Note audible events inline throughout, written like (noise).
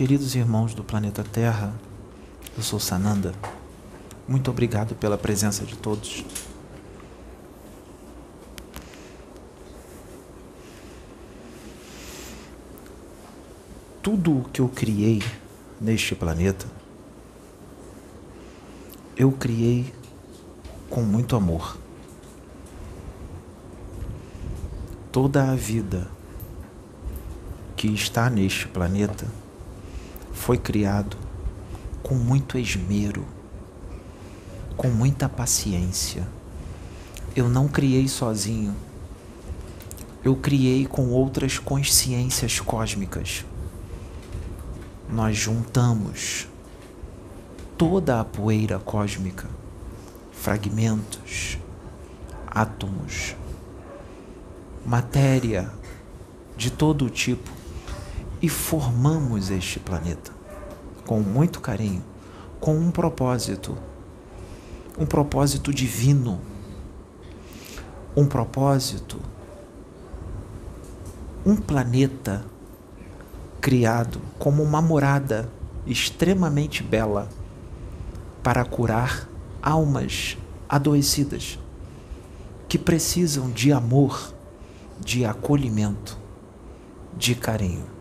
Queridos irmãos do planeta Terra, eu sou Sananda. Muito obrigado pela presença de todos. Tudo o que eu criei neste planeta, eu criei com muito amor. Toda a vida que está neste planeta foi criado com muito esmero, com muita paciência. Eu não criei sozinho. Eu criei com outras consciências cósmicas. Nós juntamos toda a poeira cósmica, fragmentos, átomos, matéria de todo tipo e formamos este planeta com muito carinho, com um propósito, um propósito divino, um propósito, um planeta criado como uma morada extremamente bela para curar almas adoecidas que precisam de amor, de acolhimento, de carinho.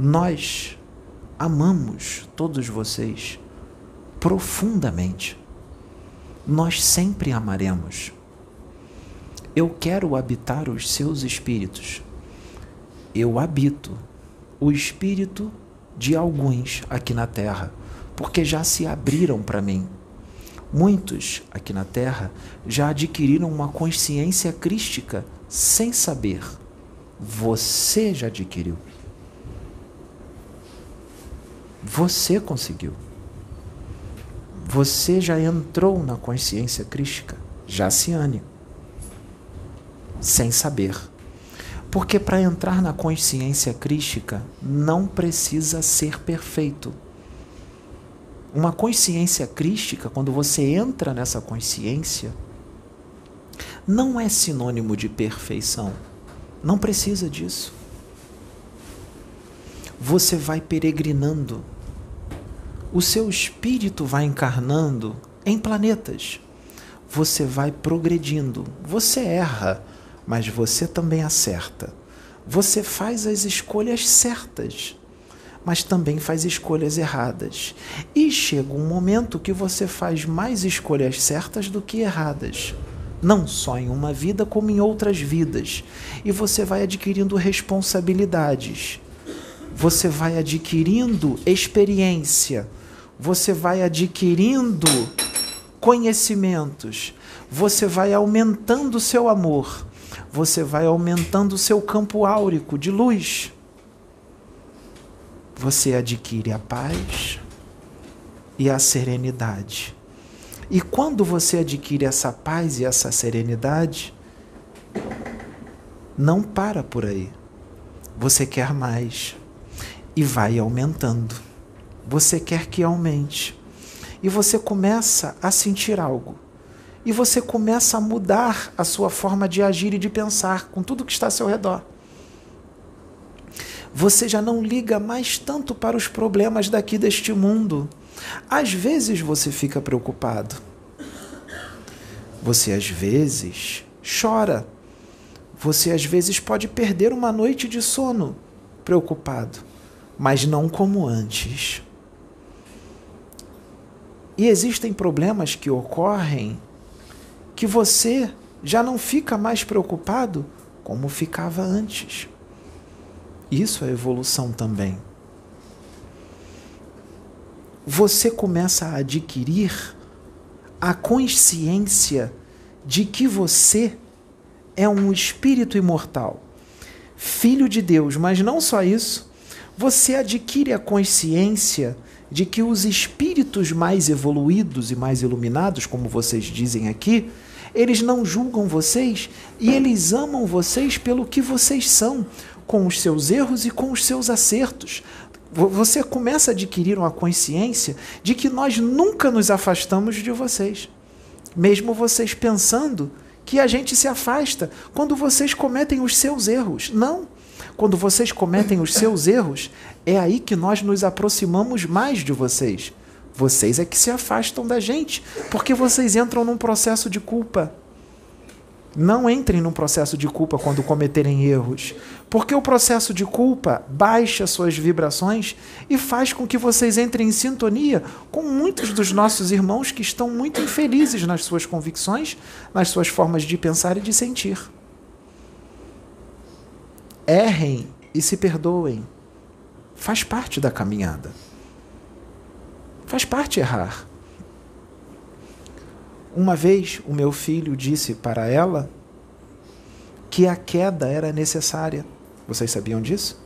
Nós amamos todos vocês profundamente. Nós sempre amaremos. Eu quero habitar os seus espíritos. Eu habito o espírito de alguns aqui na Terra, porque já se abriram para mim. Muitos aqui na Terra já adquiriram uma consciência crística sem saber. Você já adquiriu. Você conseguiu. Você já entrou na consciência crística, ane, sem saber. Porque para entrar na consciência crística não precisa ser perfeito. Uma consciência crística, quando você entra nessa consciência, não é sinônimo de perfeição. Não precisa disso você vai peregrinando. O seu espírito vai encarnando em planetas. Você vai progredindo. Você erra, mas você também acerta. Você faz as escolhas certas, mas também faz escolhas erradas. E chega um momento que você faz mais escolhas certas do que erradas não só em uma vida, como em outras vidas. E você vai adquirindo responsabilidades você vai adquirindo experiência, você vai adquirindo conhecimentos, você vai aumentando o seu amor, você vai aumentando o seu campo áurico de luz. Você adquire a paz e a serenidade. E quando você adquire essa paz e essa serenidade, não para por aí. Você quer mais e vai aumentando. Você quer que aumente. E você começa a sentir algo. E você começa a mudar a sua forma de agir e de pensar com tudo que está ao seu redor. Você já não liga mais tanto para os problemas daqui deste mundo. Às vezes você fica preocupado. Você às vezes chora. Você às vezes pode perder uma noite de sono preocupado mas não como antes. E existem problemas que ocorrem que você já não fica mais preocupado como ficava antes. Isso é evolução também. Você começa a adquirir a consciência de que você é um espírito imortal, filho de Deus, mas não só isso, você adquire a consciência de que os espíritos mais evoluídos e mais iluminados, como vocês dizem aqui, eles não julgam vocês e eles amam vocês pelo que vocês são, com os seus erros e com os seus acertos. Você começa a adquirir uma consciência de que nós nunca nos afastamos de vocês, mesmo vocês pensando que a gente se afasta quando vocês cometem os seus erros. Não. Quando vocês cometem os seus erros, é aí que nós nos aproximamos mais de vocês. Vocês é que se afastam da gente, porque vocês entram num processo de culpa. Não entrem num processo de culpa quando cometerem erros, porque o processo de culpa baixa suas vibrações e faz com que vocês entrem em sintonia com muitos dos nossos irmãos que estão muito infelizes nas suas convicções, nas suas formas de pensar e de sentir. Errem e se perdoem. Faz parte da caminhada. Faz parte errar. Uma vez o meu filho disse para ela que a queda era necessária. Vocês sabiam disso?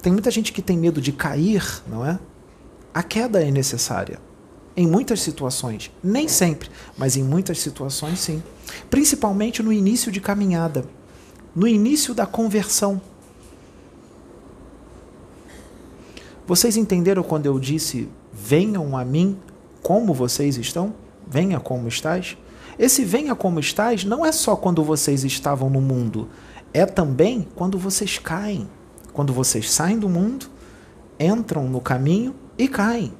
Tem muita gente que tem medo de cair, não é? A queda é necessária. Em muitas situações. Nem sempre, mas em muitas situações sim. Principalmente no início de caminhada. No início da conversão. Vocês entenderam quando eu disse: venham a mim como vocês estão? venha como estás? Esse venha como estás não é só quando vocês estavam no mundo, é também quando vocês caem. Quando vocês saem do mundo, entram no caminho e caem.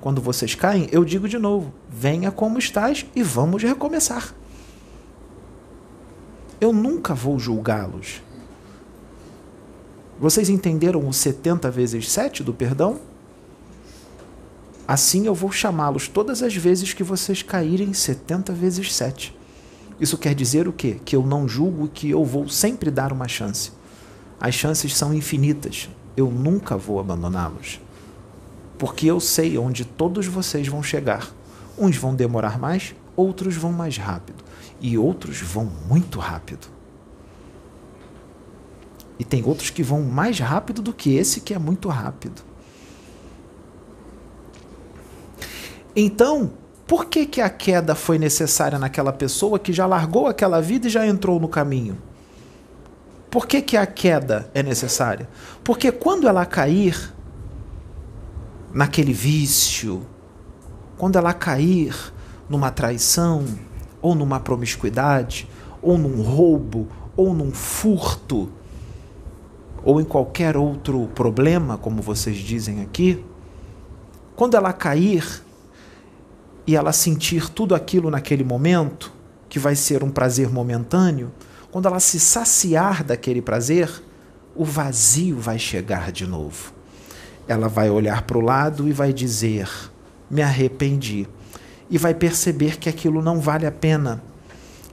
Quando vocês caem, eu digo de novo: venha como estás e vamos recomeçar. Eu nunca vou julgá-los. Vocês entenderam o 70 vezes 7 do perdão? Assim eu vou chamá-los todas as vezes que vocês caírem 70 vezes 7. Isso quer dizer o quê? Que eu não julgo que eu vou sempre dar uma chance. As chances são infinitas. Eu nunca vou abandoná-los. Porque eu sei onde todos vocês vão chegar. Uns vão demorar mais, outros vão mais rápido. E outros vão muito rápido. E tem outros que vão mais rápido do que esse que é muito rápido. Então, por que, que a queda foi necessária naquela pessoa que já largou aquela vida e já entrou no caminho? Por que, que a queda é necessária? Porque quando ela cair naquele vício, quando ela cair numa traição, ou numa promiscuidade, ou num roubo, ou num furto, ou em qualquer outro problema, como vocês dizem aqui, quando ela cair, e ela sentir tudo aquilo naquele momento, que vai ser um prazer momentâneo, quando ela se saciar daquele prazer, o vazio vai chegar de novo. Ela vai olhar para o lado e vai dizer: Me arrependi. E vai perceber que aquilo não vale a pena.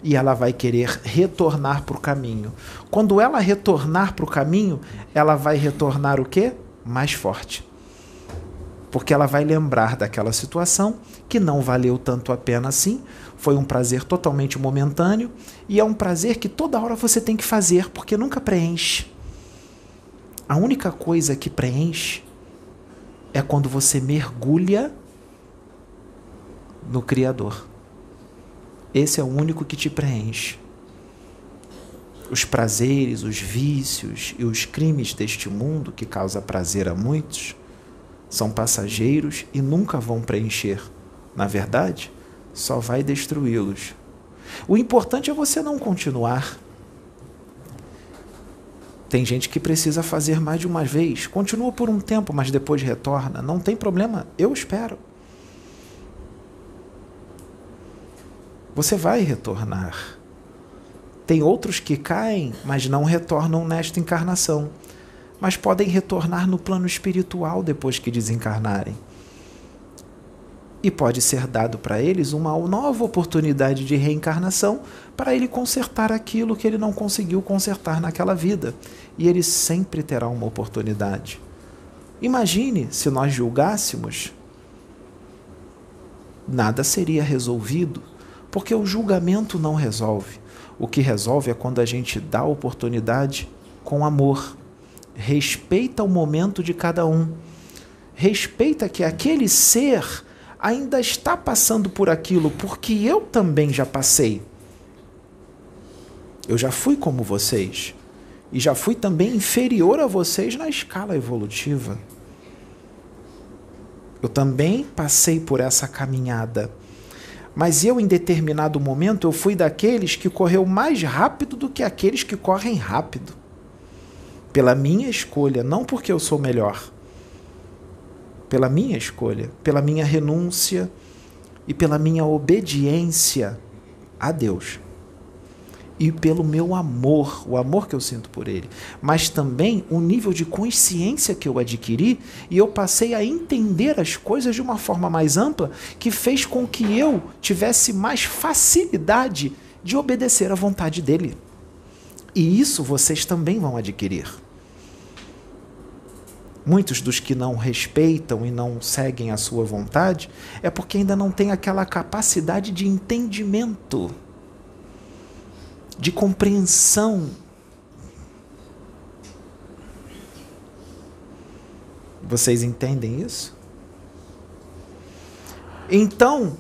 E ela vai querer retornar para o caminho. Quando ela retornar para o caminho, ela vai retornar o quê? Mais forte porque ela vai lembrar daquela situação que não valeu tanto a pena assim, foi um prazer totalmente momentâneo e é um prazer que toda hora você tem que fazer, porque nunca preenche. A única coisa que preenche é quando você mergulha no Criador. Esse é o único que te preenche. Os prazeres, os vícios e os crimes deste mundo que causa prazer a muitos são passageiros e nunca vão preencher. Na verdade, só vai destruí-los. O importante é você não continuar. Tem gente que precisa fazer mais de uma vez. Continua por um tempo, mas depois retorna. Não tem problema, eu espero. Você vai retornar. Tem outros que caem, mas não retornam nesta encarnação mas podem retornar no plano espiritual depois que desencarnarem. E pode ser dado para eles uma nova oportunidade de reencarnação para ele consertar aquilo que ele não conseguiu consertar naquela vida. E ele sempre terá uma oportunidade. Imagine se nós julgássemos, nada seria resolvido, porque o julgamento não resolve. O que resolve é quando a gente dá oportunidade com amor respeita o momento de cada um. Respeita que aquele ser ainda está passando por aquilo, porque eu também já passei. Eu já fui como vocês. E já fui também inferior a vocês na escala evolutiva. Eu também passei por essa caminhada. Mas eu, em determinado momento, eu fui daqueles que correu mais rápido do que aqueles que correm rápido. Pela minha escolha, não porque eu sou melhor. Pela minha escolha, pela minha renúncia e pela minha obediência a Deus e pelo meu amor, o amor que eu sinto por ele, mas também o nível de consciência que eu adquiri e eu passei a entender as coisas de uma forma mais ampla que fez com que eu tivesse mais facilidade de obedecer à vontade dele. E isso vocês também vão adquirir. Muitos dos que não respeitam e não seguem a sua vontade é porque ainda não têm aquela capacidade de entendimento de compreensão. Vocês entendem isso? Então,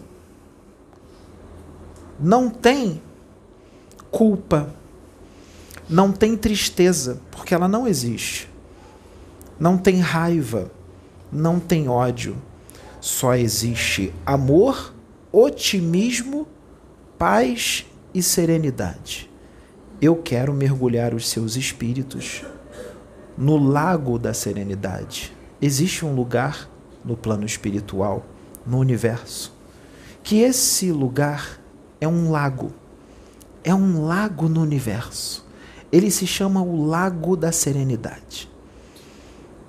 não tem culpa, não tem tristeza, porque ela não existe. Não tem raiva, não tem ódio. Só existe amor, otimismo, paz e serenidade eu quero mergulhar os seus espíritos no lago da serenidade. Existe um lugar no plano espiritual, no universo, que esse lugar é um lago. É um lago no universo. Ele se chama o Lago da Serenidade.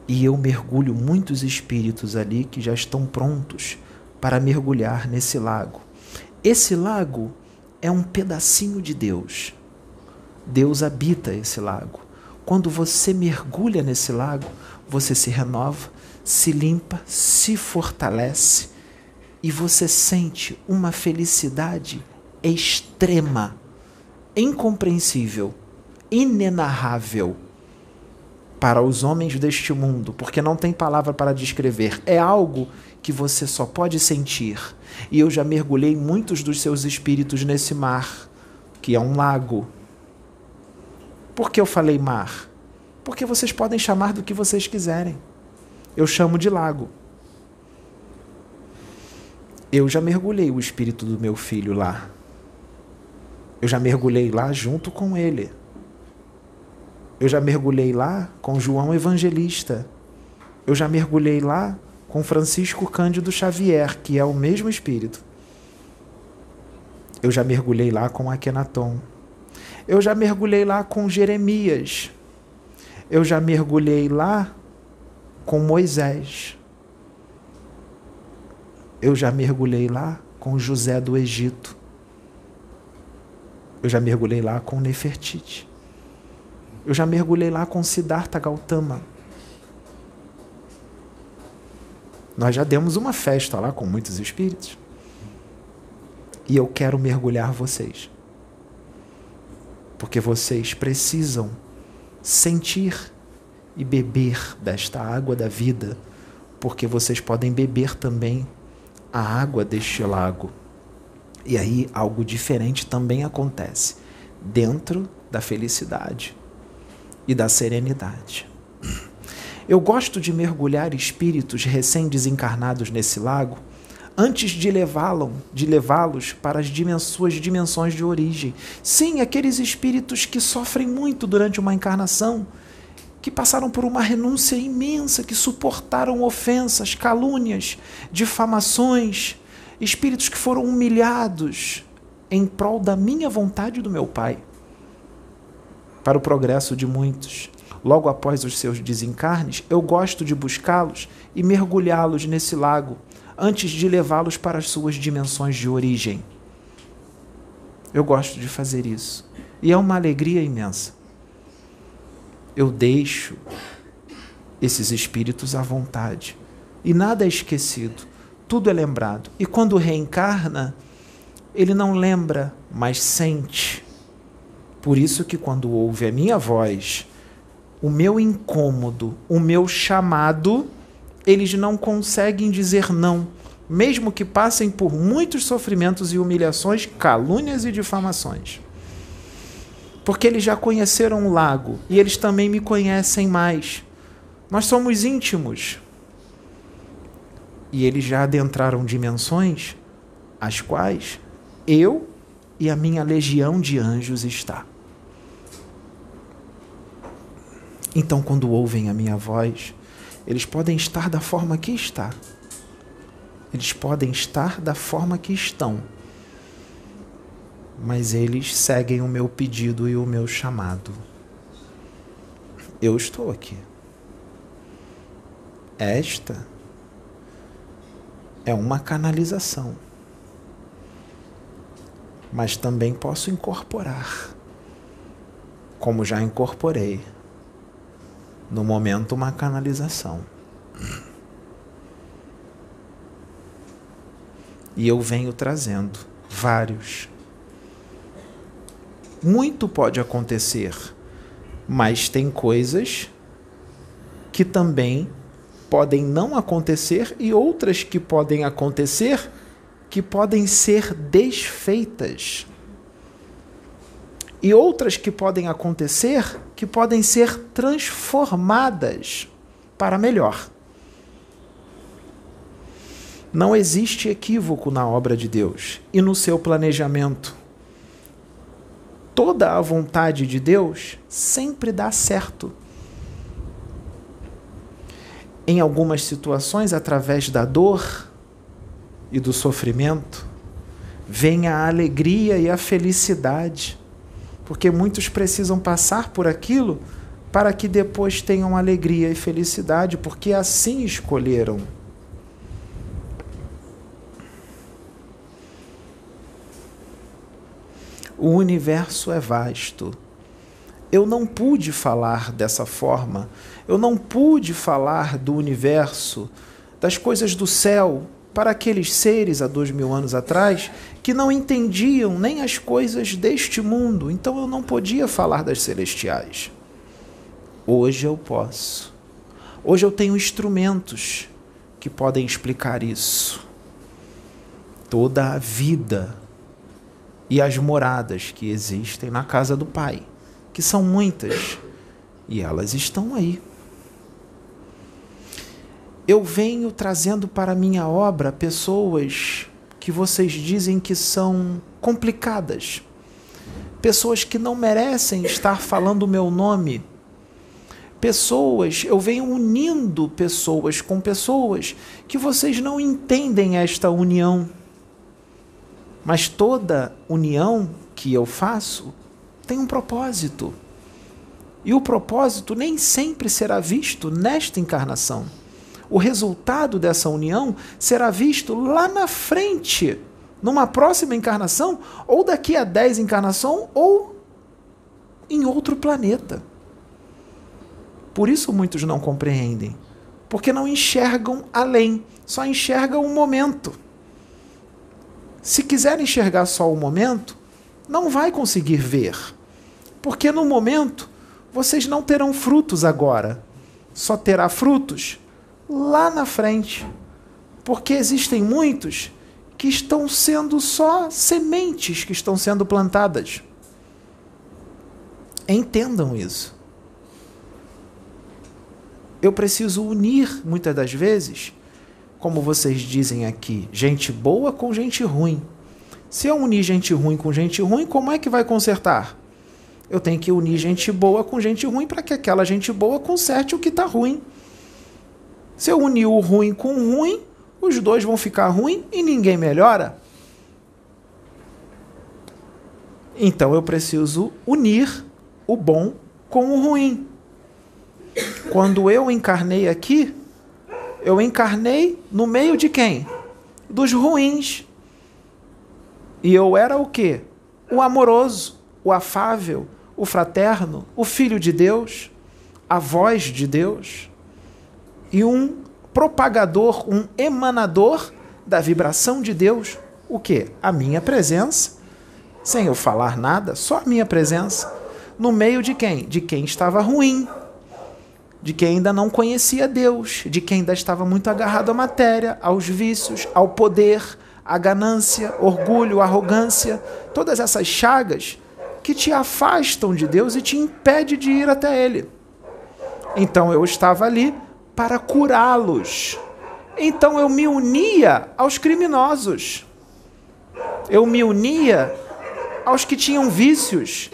E eu mergulho muitos espíritos ali que já estão prontos para mergulhar nesse lago. Esse lago é um pedacinho de Deus Deus habita esse lago. Quando você mergulha nesse lago, você se renova, se limpa, se fortalece e você sente uma felicidade extrema, incompreensível, inenarrável para os homens deste mundo, porque não tem palavra para descrever. É algo que você só pode sentir. E eu já mergulhei muitos dos seus espíritos nesse mar, que é um lago por que eu falei mar? Porque vocês podem chamar do que vocês quiserem. Eu chamo de lago. Eu já mergulhei o espírito do meu filho lá. Eu já mergulhei lá junto com ele. Eu já mergulhei lá com João Evangelista. Eu já mergulhei lá com Francisco Cândido Xavier, que é o mesmo espírito. Eu já mergulhei lá com Akenaton. Eu já mergulhei lá com Jeremias. Eu já mergulhei lá com Moisés. Eu já mergulhei lá com José do Egito. Eu já mergulhei lá com Nefertiti. Eu já mergulhei lá com Siddhartha Gautama. Nós já demos uma festa lá com muitos espíritos. E eu quero mergulhar vocês porque vocês precisam sentir e beber desta água da vida, porque vocês podem beber também a água deste lago. E aí algo diferente também acontece dentro da felicidade e da serenidade. Eu gosto de mergulhar espíritos recém-desencarnados nesse lago antes de levá-los, de levá-los para as dimens suas dimensões de origem. Sim, aqueles espíritos que sofrem muito durante uma encarnação, que passaram por uma renúncia imensa, que suportaram ofensas, calúnias, difamações, espíritos que foram humilhados em prol da minha vontade e do meu Pai, para o progresso de muitos. Logo após os seus desencarnes, eu gosto de buscá-los e mergulhá-los nesse lago antes de levá-los para as suas dimensões de origem. Eu gosto de fazer isso. E é uma alegria imensa. Eu deixo esses espíritos à vontade. E nada é esquecido, tudo é lembrado. E quando reencarna, ele não lembra, mas sente. Por isso que quando ouve a minha voz, o meu incômodo, o meu chamado, eles não conseguem dizer não, mesmo que passem por muitos sofrimentos e humilhações, calúnias e difamações. Porque eles já conheceram o lago e eles também me conhecem mais. Nós somos íntimos. E eles já adentraram dimensões as quais eu e a minha legião de anjos está. Então, quando ouvem a minha voz, eles podem estar da forma que está. Eles podem estar da forma que estão. Mas eles seguem o meu pedido e o meu chamado. Eu estou aqui. Esta é uma canalização. Mas também posso incorporar, como já incorporei no momento uma canalização. E eu venho trazendo vários. Muito pode acontecer, mas tem coisas que também podem não acontecer e outras que podem acontecer que podem ser desfeitas. E outras que podem acontecer que podem ser transformadas para melhor. Não existe equívoco na obra de Deus e no seu planejamento. Toda a vontade de Deus sempre dá certo. Em algumas situações, através da dor e do sofrimento, vem a alegria e a felicidade porque muitos precisam passar por aquilo para que depois tenham alegria e felicidade, porque assim escolheram. O universo é vasto. Eu não pude falar dessa forma, eu não pude falar do universo, das coisas do céu, para aqueles seres há dois mil anos atrás que não entendiam nem as coisas deste mundo, então eu não podia falar das celestiais. Hoje eu posso. Hoje eu tenho instrumentos que podem explicar isso. Toda a vida e as moradas que existem na casa do Pai, que são muitas, e elas estão aí eu venho trazendo para minha obra pessoas que vocês dizem que são complicadas, pessoas que não merecem estar falando o meu nome. Pessoas, eu venho unindo pessoas com pessoas que vocês não entendem esta união. Mas toda união que eu faço tem um propósito. E o propósito nem sempre será visto nesta encarnação o resultado dessa união será visto lá na frente, numa próxima encarnação, ou daqui a dez encarnações, ou em outro planeta. Por isso muitos não compreendem, porque não enxergam além, só enxergam o momento. Se quiser enxergar só o momento, não vai conseguir ver, porque no momento vocês não terão frutos agora, só terá frutos lá na frente. Porque existem muitos que estão sendo só sementes que estão sendo plantadas. Entendam isso. Eu preciso unir, muitas das vezes, como vocês dizem aqui, gente boa com gente ruim. Se eu unir gente ruim com gente ruim, como é que vai consertar? Eu tenho que unir gente boa com gente ruim para que aquela gente boa conserte o que está ruim. Se eu unir o ruim com o ruim, os dois vão ficar ruim e ninguém melhora. Então eu preciso unir o bom com o ruim. Quando eu encarnei aqui, eu encarnei no meio de quem? Dos ruins. E eu era o quê? O amoroso, o afável, o fraterno, o filho de Deus, a voz de Deus e um propagador, um emanador da vibração de Deus. O que? A minha presença, sem eu falar nada, só a minha presença. No meio de quem? De quem estava ruim, de quem ainda não conhecia Deus, de quem ainda estava muito agarrado à matéria, aos vícios, ao poder, à ganância, orgulho, arrogância, todas essas chagas que te afastam de Deus e te impede de ir até Ele. Então eu estava ali para curá-los. Então eu me unia aos criminosos. Eu me unia aos que tinham vícios.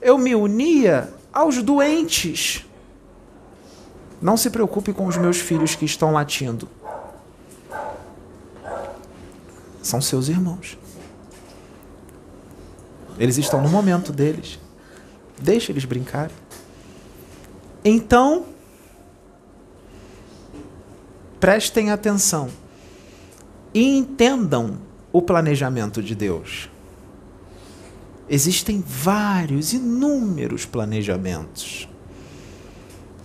Eu me unia aos doentes. Não se preocupe com os meus filhos que estão latindo. São seus irmãos. Eles estão no momento deles. Deixa eles brincarem. Então, prestem atenção e entendam o planejamento de Deus. Existem vários, inúmeros planejamentos.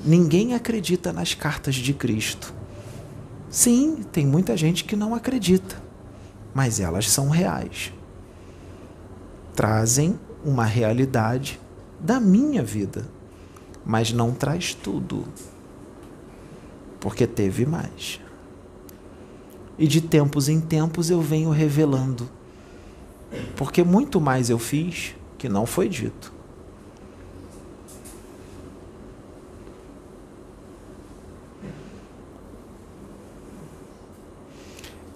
Ninguém acredita nas cartas de Cristo. Sim, tem muita gente que não acredita, mas elas são reais. Trazem uma realidade da minha vida, mas não traz tudo porque teve mais. E de tempos em tempos eu venho revelando, porque muito mais eu fiz que não foi dito.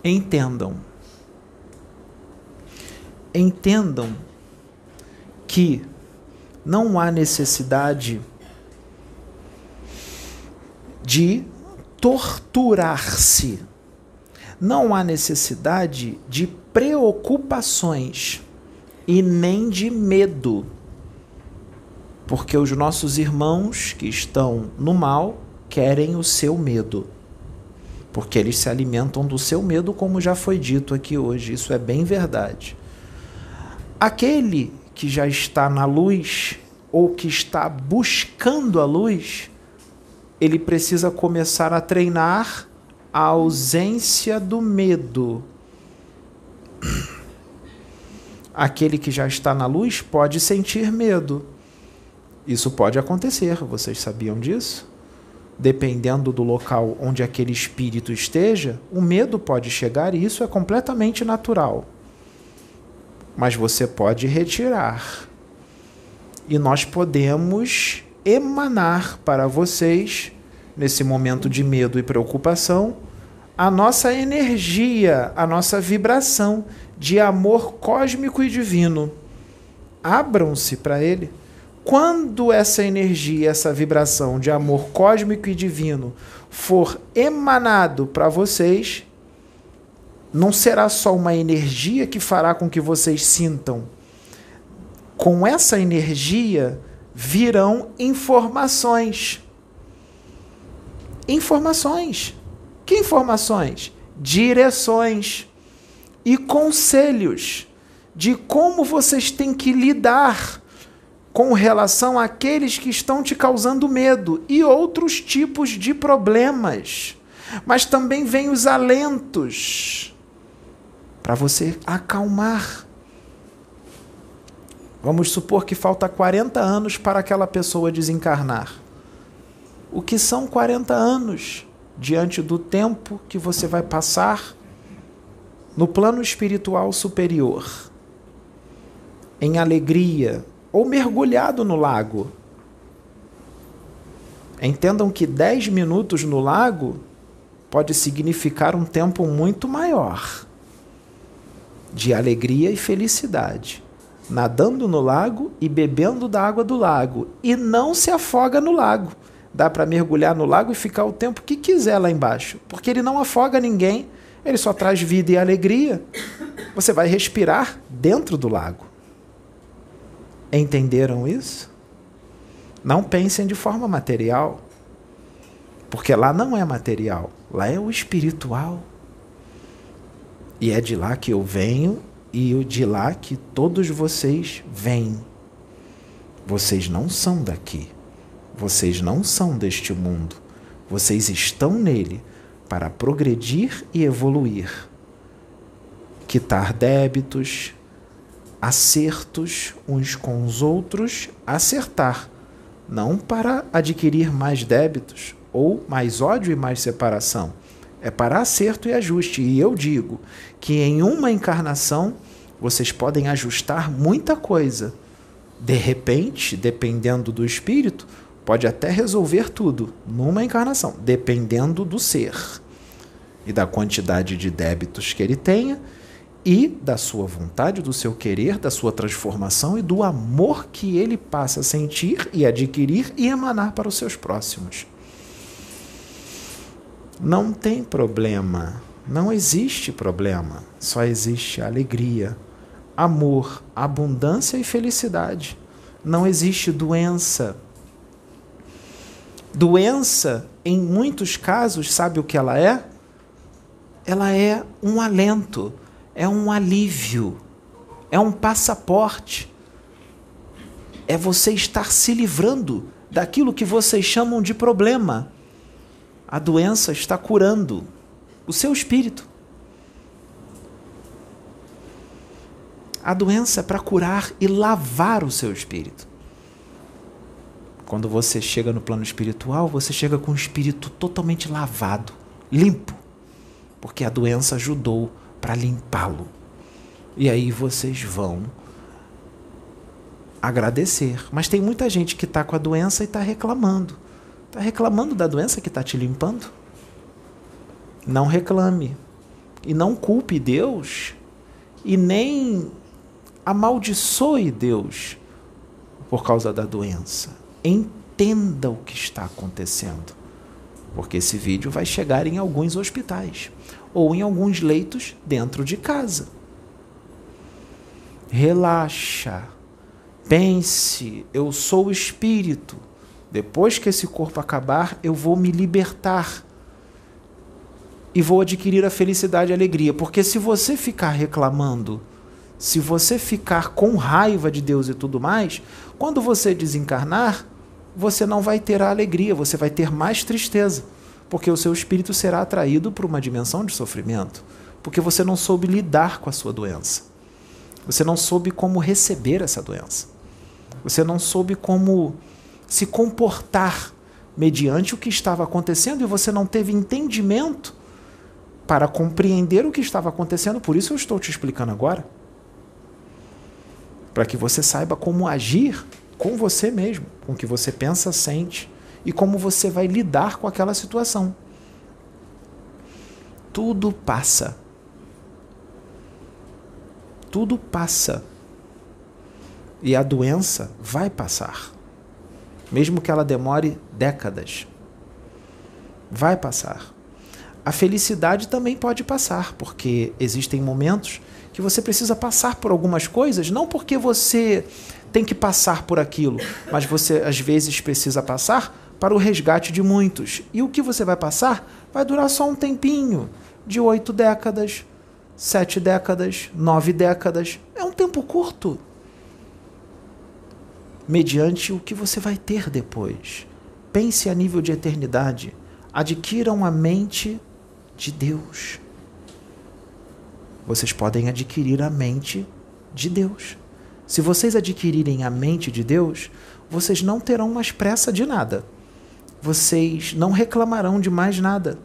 Entendam. Entendam que não há necessidade de torturar-se. Não há necessidade de preocupações e nem de medo. Porque os nossos irmãos que estão no mal querem o seu medo. Porque eles se alimentam do seu medo, como já foi dito aqui hoje. Isso é bem verdade. Aquele que já está na luz ou que está buscando a luz, ele precisa começar a treinar a ausência do medo. Aquele que já está na luz pode sentir medo. Isso pode acontecer, vocês sabiam disso? Dependendo do local onde aquele espírito esteja, o medo pode chegar e isso é completamente natural. Mas você pode retirar. E nós podemos emanar para vocês, nesse momento de medo e preocupação, a nossa energia, a nossa vibração de amor cósmico e divino. Abram-se para ele. Quando essa energia, essa vibração de amor cósmico e divino for emanado para vocês, não será só uma energia que fará com que vocês sintam. Com essa energia, virão informações. Informações. Que informações? Direções e conselhos de como vocês têm que lidar com relação àqueles que estão te causando medo e outros tipos de problemas. Mas também vem os alentos para você acalmar Vamos supor que falta 40 anos para aquela pessoa desencarnar. O que são 40 anos diante do tempo que você vai passar no plano espiritual superior? Em alegria ou mergulhado no lago? Entendam que 10 minutos no lago pode significar um tempo muito maior de alegria e felicidade nadando no lago e bebendo da água do lago e não se afoga no lago. Dá para mergulhar no lago e ficar o tempo que quiser lá embaixo, porque ele não afoga ninguém, ele só traz vida e alegria. Você vai respirar dentro do lago. Entenderam isso? Não pensem de forma material, porque lá não é material, lá é o espiritual. E é de lá que eu venho e de lá que todos vocês vêm. Vocês não são daqui. Vocês não são deste mundo. Vocês estão nele para progredir e evoluir. Quitar débitos, acertos uns com os outros, acertar, não para adquirir mais débitos ou mais ódio e mais separação é para acerto e ajuste. E eu digo que em uma encarnação vocês podem ajustar muita coisa. De repente, dependendo do espírito, pode até resolver tudo numa encarnação, dependendo do ser e da quantidade de débitos que ele tenha e da sua vontade, do seu querer, da sua transformação e do amor que ele passa a sentir e adquirir e emanar para os seus próximos. Não tem problema, não existe problema, só existe alegria, amor, abundância e felicidade. Não existe doença. Doença, em muitos casos, sabe o que ela é? Ela é um alento é um alívio, é um passaporte. É você estar se livrando daquilo que vocês chamam de problema. A doença está curando o seu espírito. A doença é para curar e lavar o seu espírito. Quando você chega no plano espiritual, você chega com o espírito totalmente lavado, limpo, porque a doença ajudou para limpá-lo. E aí vocês vão agradecer. Mas tem muita gente que está com a doença e está reclamando. Está reclamando da doença que está te limpando? Não reclame. E não culpe Deus. E nem amaldiçoe Deus por causa da doença. Entenda o que está acontecendo. Porque esse vídeo vai chegar em alguns hospitais ou em alguns leitos dentro de casa. Relaxa. Pense, eu sou o espírito. Depois que esse corpo acabar, eu vou me libertar e vou adquirir a felicidade e a alegria. Porque se você ficar reclamando, se você ficar com raiva de Deus e tudo mais, quando você desencarnar, você não vai ter a alegria, você vai ter mais tristeza porque o seu espírito será atraído para uma dimensão de sofrimento, porque você não soube lidar com a sua doença. Você não soube como receber essa doença. Você não soube como se comportar mediante o que estava acontecendo e você não teve entendimento para compreender o que estava acontecendo. Por isso eu estou te explicando agora. Para que você saiba como agir com você mesmo, com o que você pensa, sente e como você vai lidar com aquela situação. Tudo passa. Tudo passa. E a doença vai passar. Mesmo que ela demore décadas. Vai passar. A felicidade também pode passar, porque existem momentos que você precisa passar por algumas coisas, não porque você tem que passar por aquilo, mas você às vezes precisa passar para o resgate de muitos. E o que você vai passar vai durar só um tempinho de oito décadas, sete décadas, nove décadas. É um tempo curto. Mediante o que você vai ter depois. Pense a nível de eternidade. Adquiram a mente de Deus. Vocês podem adquirir a mente de Deus. Se vocês adquirirem a mente de Deus, vocês não terão mais pressa de nada vocês não reclamarão de mais nada.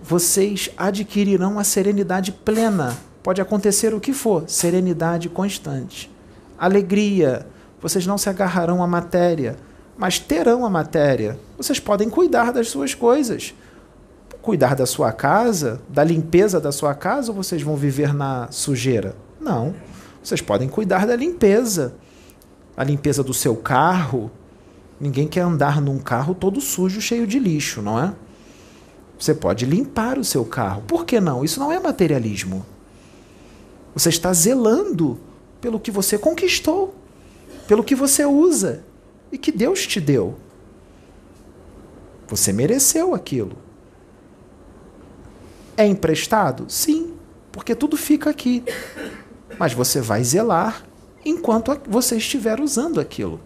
Vocês adquirirão a serenidade plena. Pode acontecer o que for, serenidade constante. Alegria. Vocês não se agarrarão à matéria, mas terão a matéria. Vocês podem cuidar das suas coisas. Cuidar da sua casa, da limpeza da sua casa, ou vocês vão viver na sujeira? Não. Vocês podem cuidar da limpeza. A limpeza do seu carro, Ninguém quer andar num carro todo sujo, cheio de lixo, não é? Você pode limpar o seu carro. Por que não? Isso não é materialismo. Você está zelando pelo que você conquistou, pelo que você usa e que Deus te deu. Você mereceu aquilo. É emprestado? Sim, porque tudo fica aqui. Mas você vai zelar enquanto você estiver usando aquilo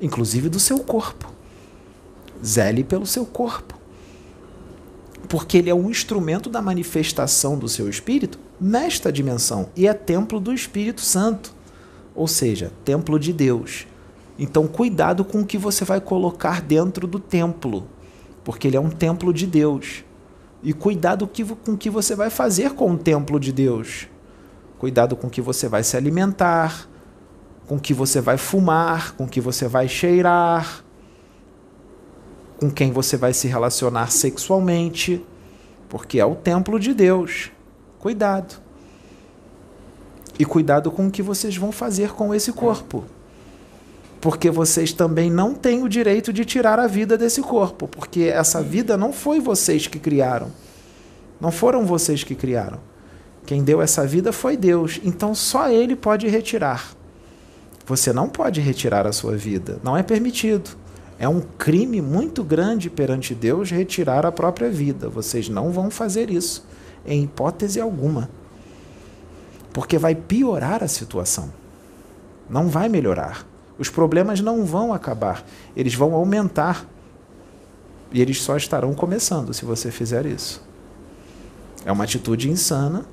inclusive do seu corpo. Zele pelo seu corpo. Porque ele é um instrumento da manifestação do seu espírito nesta dimensão e é templo do Espírito Santo, ou seja, templo de Deus. Então, cuidado com o que você vai colocar dentro do templo, porque ele é um templo de Deus. E cuidado com o que você vai fazer com o templo de Deus. Cuidado com o que você vai se alimentar, com que você vai fumar, com que você vai cheirar, com quem você vai se relacionar sexualmente, porque é o templo de Deus. Cuidado. E cuidado com o que vocês vão fazer com esse corpo. Porque vocês também não têm o direito de tirar a vida desse corpo, porque essa vida não foi vocês que criaram. Não foram vocês que criaram. Quem deu essa vida foi Deus, então só Ele pode retirar. Você não pode retirar a sua vida, não é permitido. É um crime muito grande perante Deus retirar a própria vida. Vocês não vão fazer isso, em hipótese alguma. Porque vai piorar a situação. Não vai melhorar. Os problemas não vão acabar, eles vão aumentar. E eles só estarão começando se você fizer isso. É uma atitude insana.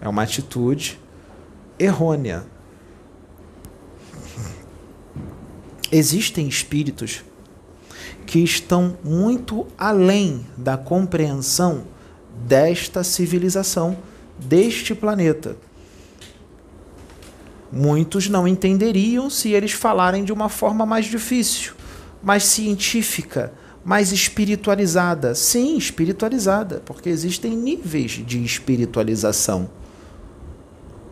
É uma atitude errônea. Existem espíritos que estão muito além da compreensão desta civilização, deste planeta. Muitos não entenderiam se eles falarem de uma forma mais difícil, mais científica, mais espiritualizada. Sim, espiritualizada, porque existem níveis de espiritualização.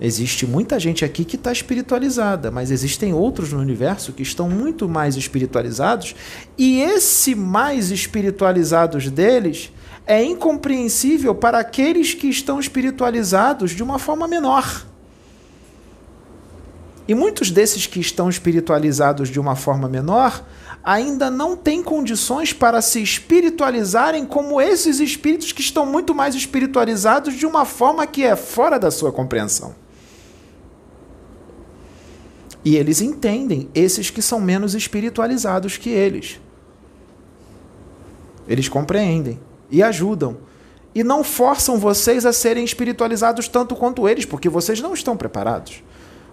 Existe muita gente aqui que está espiritualizada, mas existem outros no universo que estão muito mais espiritualizados, e esse mais espiritualizados deles é incompreensível para aqueles que estão espiritualizados de uma forma menor. E muitos desses que estão espiritualizados de uma forma menor ainda não têm condições para se espiritualizarem como esses espíritos que estão muito mais espiritualizados de uma forma que é fora da sua compreensão. E eles entendem esses que são menos espiritualizados que eles. Eles compreendem e ajudam. E não forçam vocês a serem espiritualizados tanto quanto eles, porque vocês não estão preparados.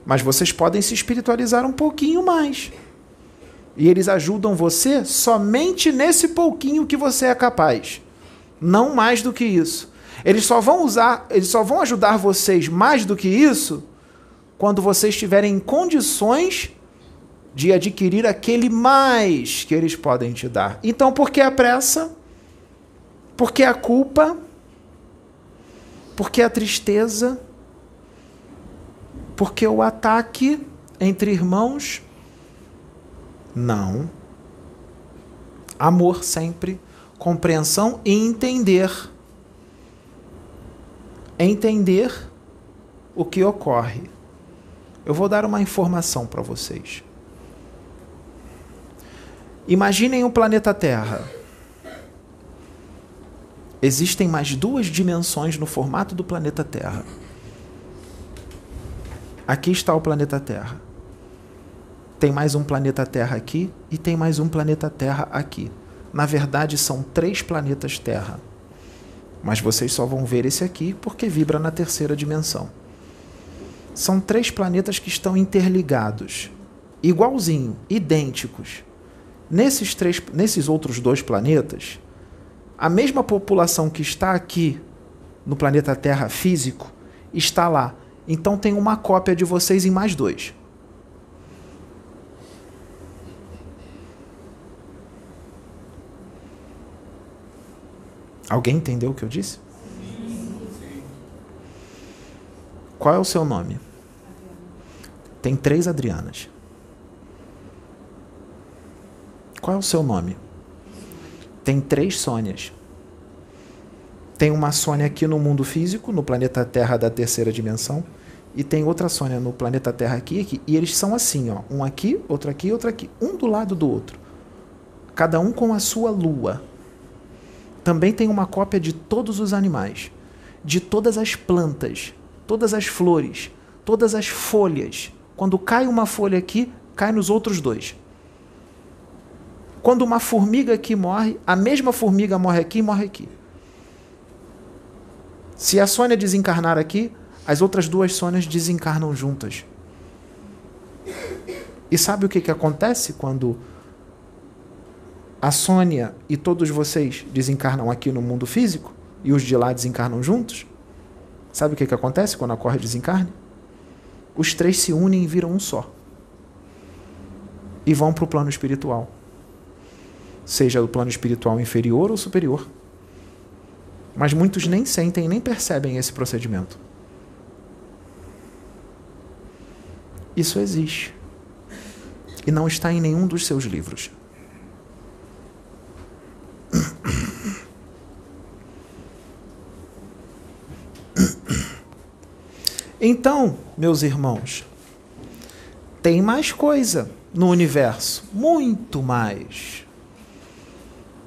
Mas vocês podem se espiritualizar um pouquinho mais. E eles ajudam você somente nesse pouquinho que você é capaz. Não mais do que isso. Eles só vão usar, eles só vão ajudar vocês mais do que isso quando vocês estiverem em condições de adquirir aquele mais que eles podem te dar. Então, por que a pressa? Por que a culpa? Por que a tristeza? Por que o ataque entre irmãos? Não. Amor sempre, compreensão e entender. Entender o que ocorre. Eu vou dar uma informação para vocês. Imaginem o planeta Terra. Existem mais duas dimensões no formato do planeta Terra. Aqui está o planeta Terra. Tem mais um planeta Terra aqui e tem mais um planeta Terra aqui. Na verdade, são três planetas Terra. Mas vocês só vão ver esse aqui porque vibra na terceira dimensão. São três planetas que estão interligados, igualzinho, idênticos. Nesses, três, nesses outros dois planetas, a mesma população que está aqui no planeta Terra físico está lá. Então tem uma cópia de vocês em mais dois. Alguém entendeu o que eu disse? Qual é o seu nome? Tem três Adrianas. Qual é o seu nome? Tem três Sônias. Tem uma Sônia aqui no mundo físico, no planeta Terra da terceira dimensão, e tem outra Sônia no planeta Terra aqui, aqui, e eles são assim, ó, um aqui, outro aqui, outro aqui, um do lado do outro. Cada um com a sua lua. Também tem uma cópia de todos os animais, de todas as plantas, todas as flores, todas as folhas. Quando cai uma folha aqui, cai nos outros dois. Quando uma formiga aqui morre, a mesma formiga morre aqui e morre aqui. Se a Sônia desencarnar aqui, as outras duas Sônias desencarnam juntas. E sabe o que, que acontece quando a Sônia e todos vocês desencarnam aqui no mundo físico e os de lá desencarnam juntos? Sabe o que, que acontece quando ocorre desencarne? Os três se unem e viram um só. E vão para o plano espiritual seja do plano espiritual inferior ou superior. Mas muitos nem sentem, nem percebem esse procedimento. Isso existe. E não está em nenhum dos seus livros. Então, meus irmãos, tem mais coisa no universo, muito mais.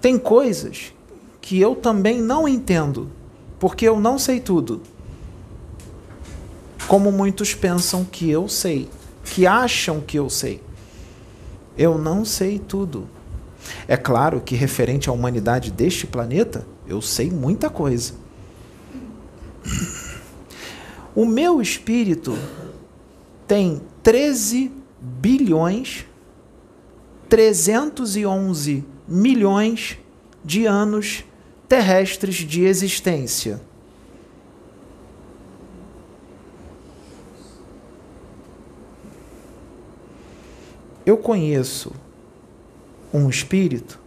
Tem coisas que eu também não entendo, porque eu não sei tudo. Como muitos pensam que eu sei, que acham que eu sei. Eu não sei tudo. É claro que, referente à humanidade deste planeta, eu sei muita coisa. O meu espírito tem 13 bilhões 311 milhões de anos terrestres de existência. Eu conheço um espírito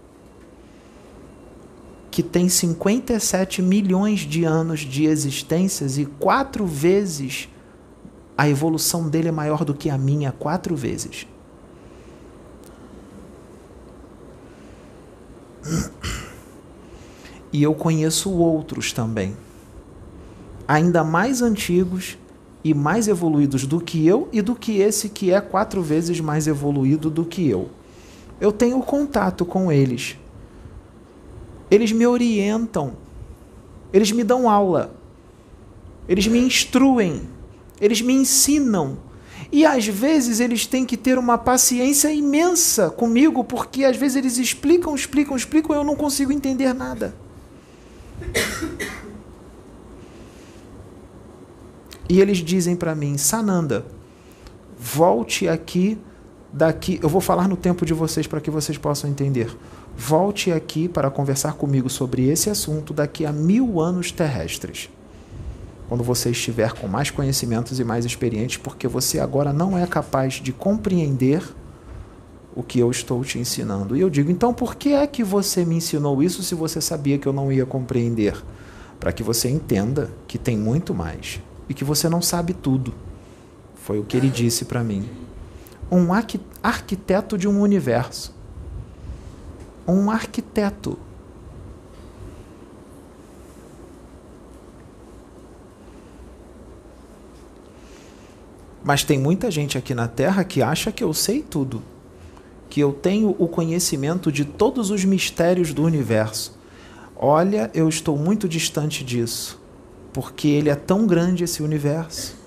que tem 57 milhões de anos de existências e quatro vezes a evolução dele é maior do que a minha, quatro vezes. E eu conheço outros também, ainda mais antigos e mais evoluídos do que eu e do que esse que é quatro vezes mais evoluído do que eu. Eu tenho contato com eles eles me orientam, eles me dão aula, eles me instruem, eles me ensinam. E às vezes eles têm que ter uma paciência imensa comigo, porque às vezes eles explicam, explicam, explicam, e eu não consigo entender nada. E eles dizem para mim, Sananda, volte aqui daqui. Eu vou falar no tempo de vocês para que vocês possam entender. Volte aqui para conversar comigo sobre esse assunto daqui a mil anos terrestres. Quando você estiver com mais conhecimentos e mais experientes, porque você agora não é capaz de compreender o que eu estou te ensinando. E eu digo, então por que é que você me ensinou isso se você sabia que eu não ia compreender? Para que você entenda que tem muito mais e que você não sabe tudo. Foi o que ele disse para mim. Um arquiteto de um universo um arquiteto. Mas tem muita gente aqui na Terra que acha que eu sei tudo, que eu tenho o conhecimento de todos os mistérios do universo. Olha, eu estou muito distante disso, porque ele é tão grande esse universo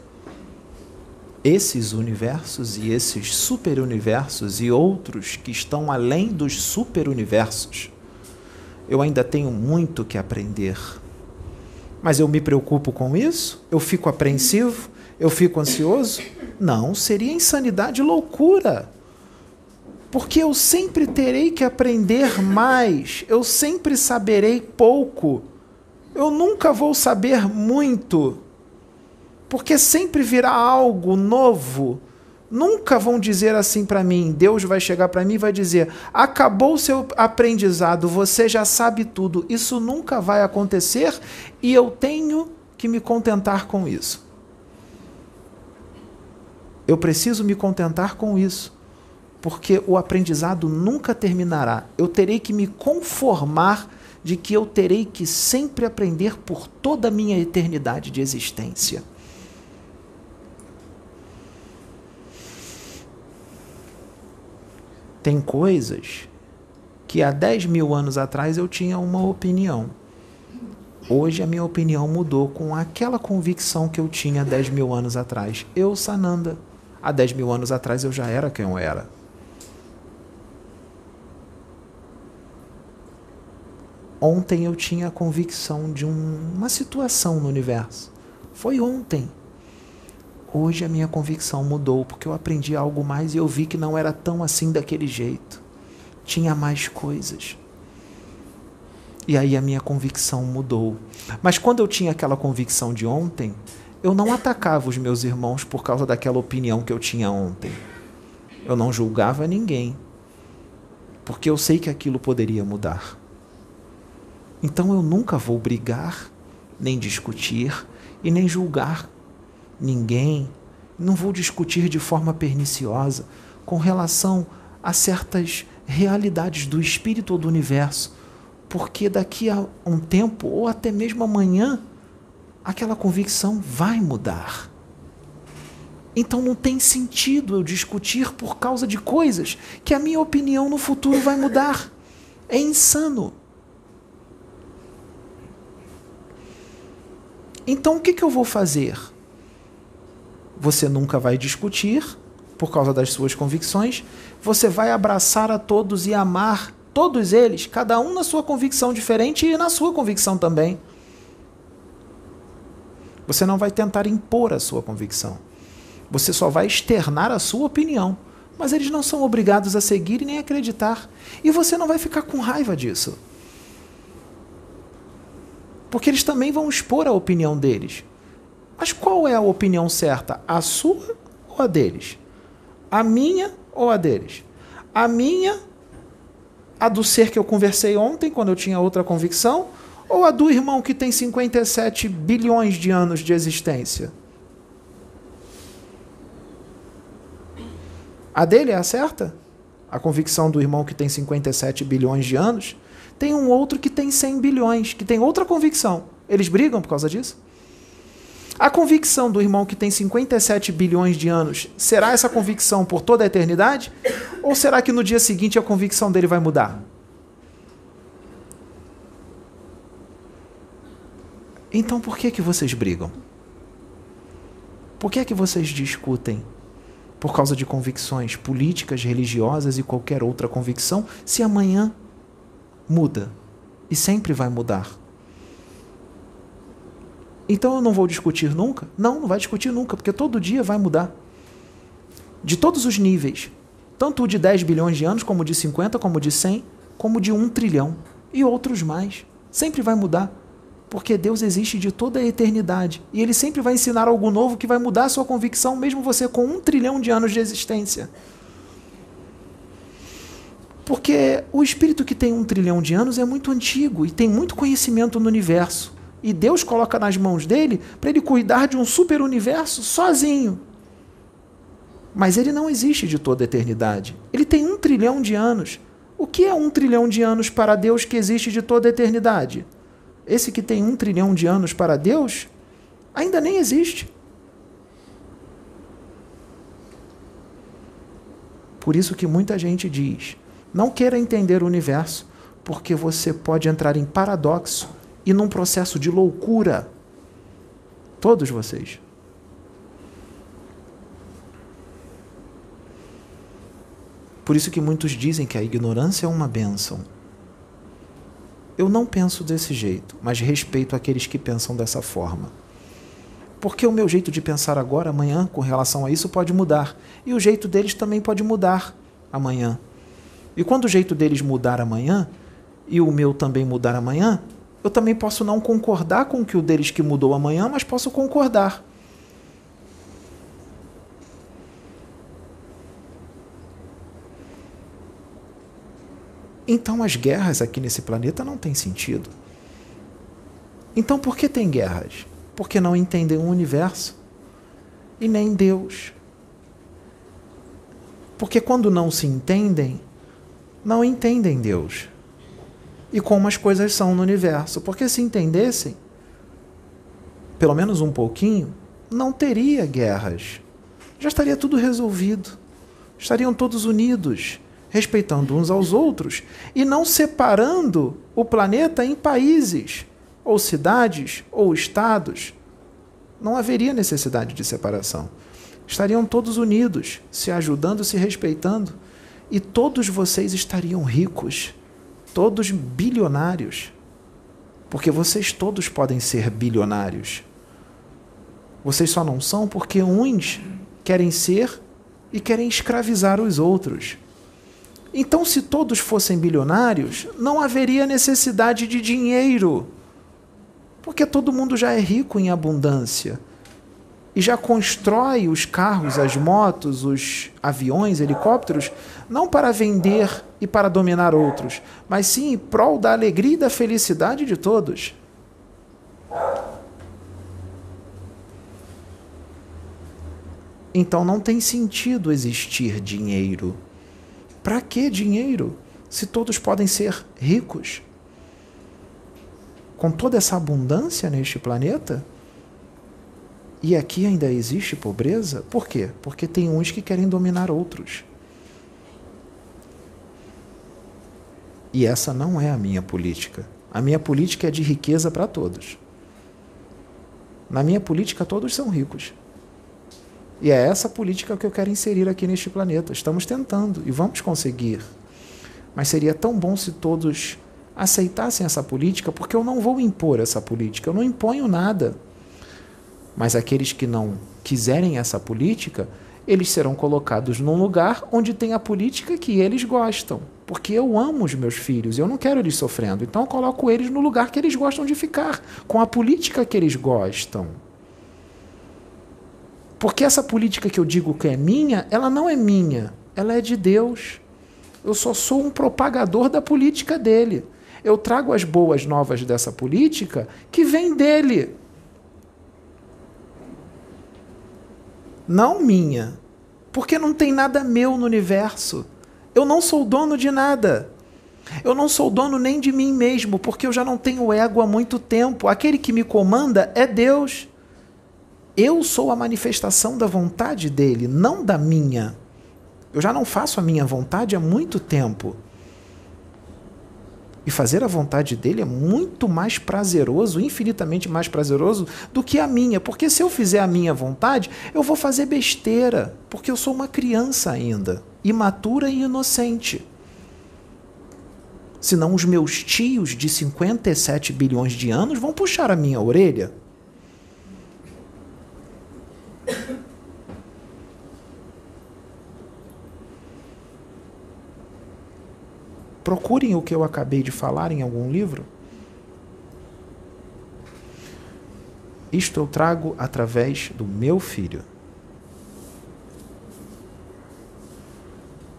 esses universos e esses superuniversos e outros que estão além dos superuniversos, eu ainda tenho muito que aprender. Mas eu me preocupo com isso? Eu fico apreensivo? Eu fico ansioso? Não, seria insanidade loucura. Porque eu sempre terei que aprender mais, eu sempre saberei pouco. Eu nunca vou saber muito porque sempre virá algo novo. Nunca vão dizer assim para mim, Deus vai chegar para mim e vai dizer: acabou o seu aprendizado, você já sabe tudo. Isso nunca vai acontecer e eu tenho que me contentar com isso. Eu preciso me contentar com isso, porque o aprendizado nunca terminará. Eu terei que me conformar de que eu terei que sempre aprender por toda a minha eternidade de existência. Tem coisas que há 10 mil anos atrás eu tinha uma opinião. Hoje a minha opinião mudou com aquela convicção que eu tinha 10 mil anos atrás. Eu, Sananda, há 10 mil anos atrás eu já era quem eu era. Ontem eu tinha a convicção de um, uma situação no universo. Foi ontem. Hoje a minha convicção mudou porque eu aprendi algo mais e eu vi que não era tão assim daquele jeito. Tinha mais coisas. E aí a minha convicção mudou. Mas quando eu tinha aquela convicção de ontem, eu não atacava os meus irmãos por causa daquela opinião que eu tinha ontem. Eu não julgava ninguém, porque eu sei que aquilo poderia mudar. Então eu nunca vou brigar, nem discutir e nem julgar ninguém não vou discutir de forma perniciosa com relação a certas realidades do espírito ou do universo, porque daqui a um tempo, ou até mesmo amanhã, aquela convicção vai mudar. Então não tem sentido eu discutir por causa de coisas que a minha opinião no futuro vai mudar. É insano. Então o que, que eu vou fazer? Você nunca vai discutir por causa das suas convicções, você vai abraçar a todos e amar todos eles, cada um na sua convicção diferente e na sua convicção também. Você não vai tentar impor a sua convicção. Você só vai externar a sua opinião. Mas eles não são obrigados a seguir e nem acreditar. E você não vai ficar com raiva disso. Porque eles também vão expor a opinião deles. Mas qual é a opinião certa? A sua ou a deles? A minha ou a deles? A minha, a do ser que eu conversei ontem, quando eu tinha outra convicção, ou a do irmão que tem 57 bilhões de anos de existência? A dele é a certa? A convicção do irmão que tem 57 bilhões de anos? Tem um outro que tem 100 bilhões, que tem outra convicção. Eles brigam por causa disso? A convicção do irmão que tem 57 bilhões de anos, será essa convicção por toda a eternidade? Ou será que no dia seguinte a convicção dele vai mudar? Então por que que vocês brigam? Por que que vocês discutem? Por causa de convicções políticas, religiosas e qualquer outra convicção, se amanhã muda e sempre vai mudar. Então eu não vou discutir nunca? Não, não vai discutir nunca, porque todo dia vai mudar. De todos os níveis, tanto o de 10 bilhões de anos, como o de 50, como o de 100, como o de 1 trilhão e outros mais. Sempre vai mudar porque Deus existe de toda a eternidade e Ele sempre vai ensinar algo novo que vai mudar a sua convicção, mesmo você com um trilhão de anos de existência. Porque o espírito que tem um trilhão de anos é muito antigo e tem muito conhecimento no universo. E Deus coloca nas mãos dele para ele cuidar de um super universo sozinho. Mas ele não existe de toda a eternidade. Ele tem um trilhão de anos. O que é um trilhão de anos para Deus que existe de toda a eternidade? Esse que tem um trilhão de anos para Deus, ainda nem existe. Por isso que muita gente diz: não queira entender o universo, porque você pode entrar em paradoxo e num processo de loucura. Todos vocês. Por isso que muitos dizem que a ignorância é uma bênção. Eu não penso desse jeito, mas respeito aqueles que pensam dessa forma. Porque o meu jeito de pensar agora, amanhã, com relação a isso, pode mudar. E o jeito deles também pode mudar amanhã. E quando o jeito deles mudar amanhã, e o meu também mudar amanhã, eu também posso não concordar com o que o deles que mudou amanhã, mas posso concordar. Então as guerras aqui nesse planeta não têm sentido. Então por que tem guerras? Porque não entendem o universo e nem Deus. Porque quando não se entendem, não entendem Deus e como as coisas são no universo. Porque se entendessem, pelo menos um pouquinho, não teria guerras. Já estaria tudo resolvido. Estariam todos unidos respeitando uns aos outros e não separando o planeta em países, ou cidades, ou estados. Não haveria necessidade de separação. Estariam todos unidos, se ajudando, se respeitando, e todos vocês estariam ricos, todos bilionários. Porque vocês todos podem ser bilionários. Vocês só não são porque uns querem ser e querem escravizar os outros. Então, se todos fossem bilionários, não haveria necessidade de dinheiro, porque todo mundo já é rico em abundância e já constrói os carros, as motos, os aviões, helicópteros, não para vender e para dominar outros, mas sim em prol da alegria e da felicidade de todos. Então não tem sentido existir dinheiro. Para que dinheiro se todos podem ser ricos? Com toda essa abundância neste planeta? E aqui ainda existe pobreza? Por quê? Porque tem uns que querem dominar outros. E essa não é a minha política. A minha política é de riqueza para todos. Na minha política, todos são ricos. E é essa política que eu quero inserir aqui neste planeta. Estamos tentando e vamos conseguir. Mas seria tão bom se todos aceitassem essa política, porque eu não vou impor essa política, eu não imponho nada. Mas aqueles que não quiserem essa política, eles serão colocados num lugar onde tem a política que eles gostam. Porque eu amo os meus filhos, eu não quero eles sofrendo. Então eu coloco eles no lugar que eles gostam de ficar, com a política que eles gostam. Porque essa política que eu digo que é minha, ela não é minha, ela é de Deus. Eu só sou um propagador da política dele. Eu trago as boas novas dessa política que vem dele. não minha, porque não tem nada meu no universo. Eu não sou dono de nada. Eu não sou dono nem de mim mesmo, porque eu já não tenho ego há muito tempo. Aquele que me comanda é Deus. Eu sou a manifestação da vontade dele, não da minha. Eu já não faço a minha vontade há muito tempo. E fazer a vontade dele é muito mais prazeroso, infinitamente mais prazeroso do que a minha. Porque se eu fizer a minha vontade, eu vou fazer besteira. Porque eu sou uma criança ainda, imatura e inocente. Senão os meus tios de 57 bilhões de anos vão puxar a minha orelha. Procurem o que eu acabei de falar em algum livro. Isto eu trago através do meu filho.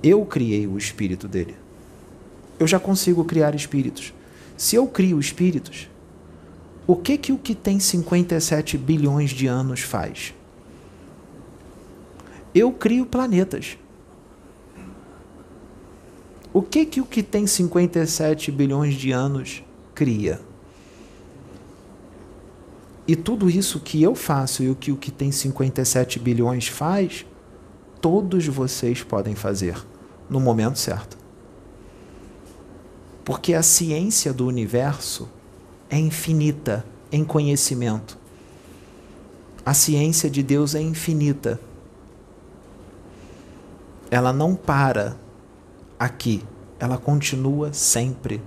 Eu criei o espírito dele. Eu já consigo criar espíritos. Se eu crio espíritos, o que que o que tem 57 bilhões de anos faz? Eu crio planetas. O que que o que tem 57 bilhões de anos cria? E tudo isso que eu faço e o que o que tem 57 bilhões faz, todos vocês podem fazer no momento certo. Porque a ciência do universo é infinita em conhecimento. A ciência de Deus é infinita. Ela não para aqui, ela continua sempre.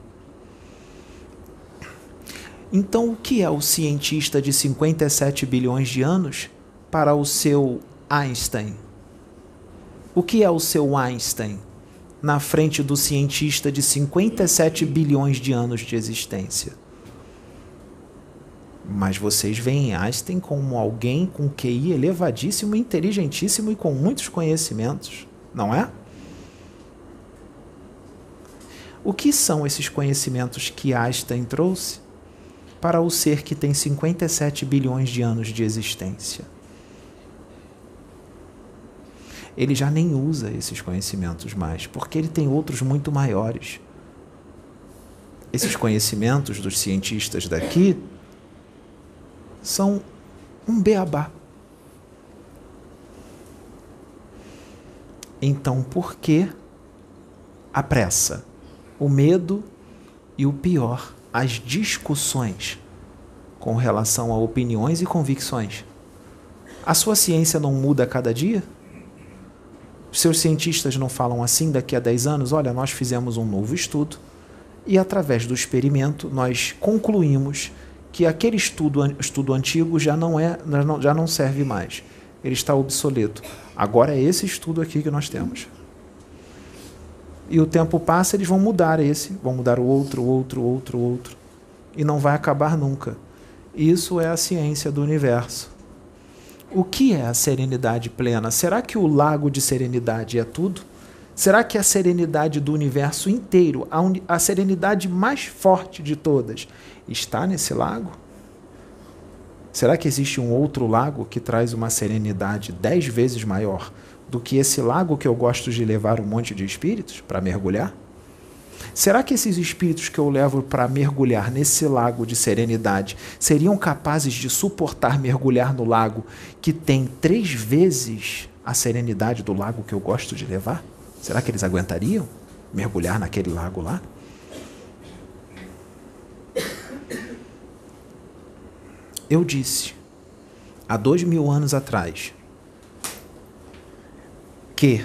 Então, o que é o cientista de 57 bilhões de anos para o seu Einstein? O que é o seu Einstein na frente do cientista de 57 bilhões de anos de existência? Mas vocês veem Einstein como alguém com QI elevadíssimo, inteligentíssimo e com muitos conhecimentos, não é? O que são esses conhecimentos que Einstein trouxe para o ser que tem 57 bilhões de anos de existência? Ele já nem usa esses conhecimentos mais, porque ele tem outros muito maiores. Esses conhecimentos dos cientistas daqui são um beabá. Então, por que a pressa? O medo e o pior, as discussões com relação a opiniões e convicções. A sua ciência não muda a cada dia? Seus cientistas não falam assim daqui a 10 anos? Olha, nós fizemos um novo estudo e, através do experimento, nós concluímos que aquele estudo, estudo antigo já não, é, já não serve mais. Ele está obsoleto. Agora é esse estudo aqui que nós temos e o tempo passa, eles vão mudar esse, vão mudar o outro, outro, outro, outro. E não vai acabar nunca. Isso é a ciência do universo. O que é a serenidade plena? Será que o lago de serenidade é tudo? Será que a serenidade do universo inteiro, a, a serenidade mais forte de todas, está nesse lago? Será que existe um outro lago que traz uma serenidade dez vezes maior do que esse lago que eu gosto de levar um monte de espíritos para mergulhar? Será que esses espíritos que eu levo para mergulhar nesse lago de serenidade seriam capazes de suportar mergulhar no lago que tem três vezes a serenidade do lago que eu gosto de levar? Será que eles aguentariam mergulhar naquele lago lá? Eu disse, há dois mil anos atrás, que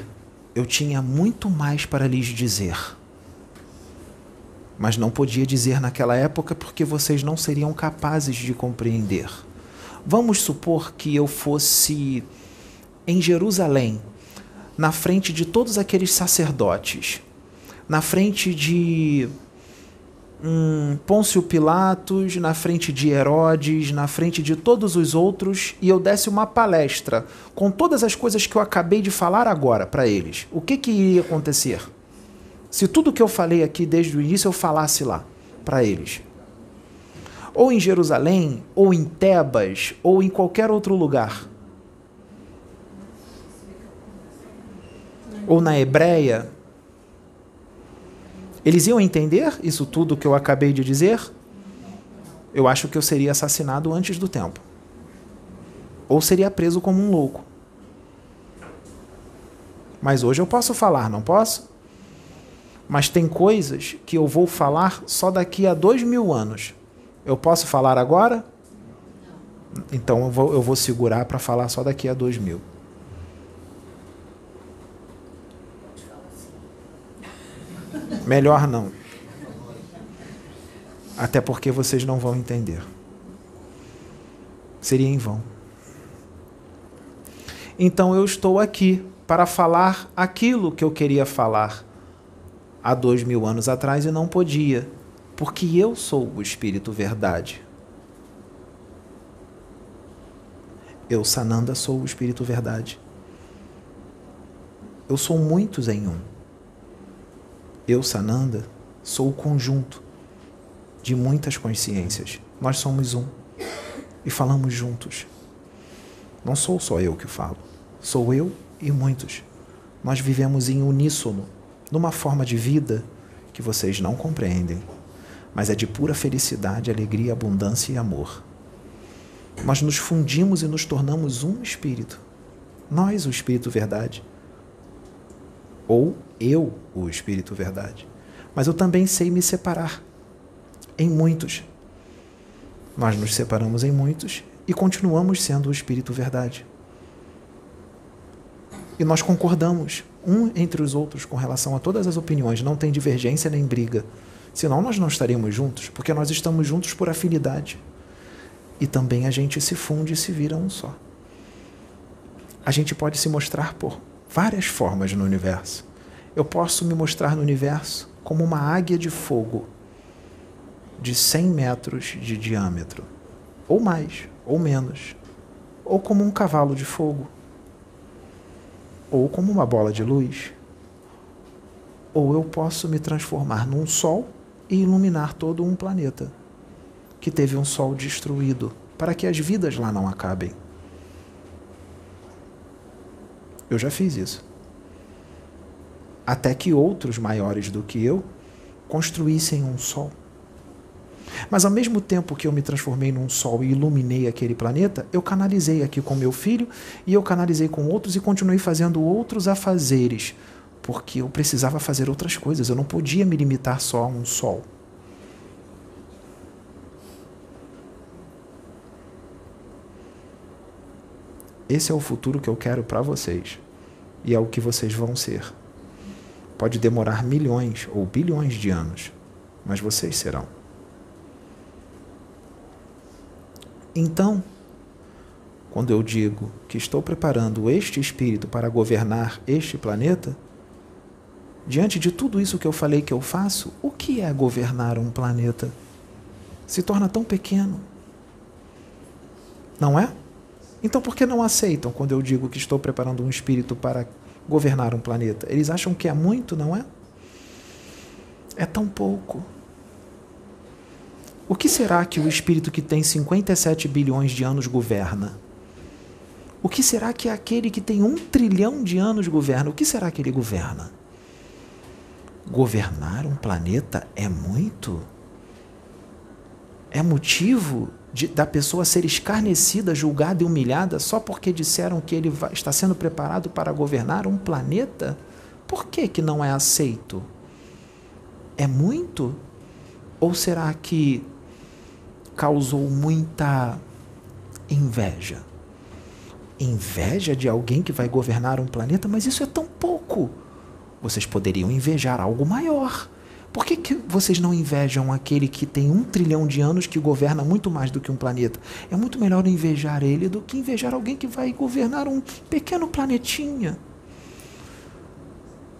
eu tinha muito mais para lhes dizer mas não podia dizer naquela época porque vocês não seriam capazes de compreender. Vamos supor que eu fosse em Jerusalém, na frente de todos aqueles sacerdotes, na frente de hum, Pôncio Pilatos, na frente de Herodes, na frente de todos os outros, e eu desse uma palestra com todas as coisas que eu acabei de falar agora para eles. O que, que iria acontecer? Se tudo que eu falei aqui desde o início eu falasse lá para eles. Ou em Jerusalém, ou em Tebas, ou em qualquer outro lugar. Ou na Hebreia. Eles iam entender isso tudo que eu acabei de dizer? Eu acho que eu seria assassinado antes do tempo. Ou seria preso como um louco. Mas hoje eu posso falar, não posso? Mas tem coisas que eu vou falar só daqui a dois mil anos. Eu posso falar agora? Então eu vou, eu vou segurar para falar só daqui a dois mil. Melhor não. Até porque vocês não vão entender. Seria em vão. Então eu estou aqui para falar aquilo que eu queria falar há dois mil anos atrás e não podia, porque eu sou o Espírito Verdade. Eu, Sananda, sou o Espírito Verdade. Eu sou muitos em um. Eu, Sananda, sou o conjunto de muitas consciências. Nós somos um e falamos juntos. Não sou só eu que falo, sou eu e muitos. Nós vivemos em uníssono numa forma de vida que vocês não compreendem, mas é de pura felicidade, alegria, abundância e amor. Nós nos fundimos e nos tornamos um espírito. Nós, o Espírito Verdade. Ou eu, o Espírito Verdade. Mas eu também sei me separar em muitos. Nós nos separamos em muitos e continuamos sendo o Espírito Verdade. E nós concordamos um entre os outros com relação a todas as opiniões, não tem divergência nem briga. Senão nós não estaríamos juntos, porque nós estamos juntos por afinidade. E também a gente se funde e se vira um só. A gente pode se mostrar por várias formas no universo. Eu posso me mostrar no universo como uma águia de fogo de 100 metros de diâmetro, ou mais, ou menos, ou como um cavalo de fogo ou como uma bola de luz. Ou eu posso me transformar num sol e iluminar todo um planeta que teve um sol destruído, para que as vidas lá não acabem. Eu já fiz isso. Até que outros maiores do que eu construíssem um sol mas ao mesmo tempo que eu me transformei num sol e iluminei aquele planeta, eu canalizei aqui com meu filho e eu canalizei com outros e continuei fazendo outros afazeres, porque eu precisava fazer outras coisas, eu não podia me limitar só a um sol. Esse é o futuro que eu quero para vocês e é o que vocês vão ser. Pode demorar milhões ou bilhões de anos, mas vocês serão. Então, quando eu digo que estou preparando este espírito para governar este planeta, diante de tudo isso que eu falei que eu faço, o que é governar um planeta? Se torna tão pequeno. Não é? Então por que não aceitam quando eu digo que estou preparando um espírito para governar um planeta? Eles acham que é muito, não é? É tão pouco. O que será que o espírito que tem 57 bilhões de anos governa? O que será que aquele que tem um trilhão de anos governa? O que será que ele governa? Governar um planeta é muito? É motivo de, da pessoa ser escarnecida, julgada e humilhada só porque disseram que ele vai, está sendo preparado para governar um planeta? Por que, que não é aceito? É muito? Ou será que causou muita inveja? Inveja de alguém que vai governar um planeta? Mas isso é tão pouco. Vocês poderiam invejar algo maior. Por que, que vocês não invejam aquele que tem um trilhão de anos que governa muito mais do que um planeta? É muito melhor invejar ele do que invejar alguém que vai governar um pequeno planetinha.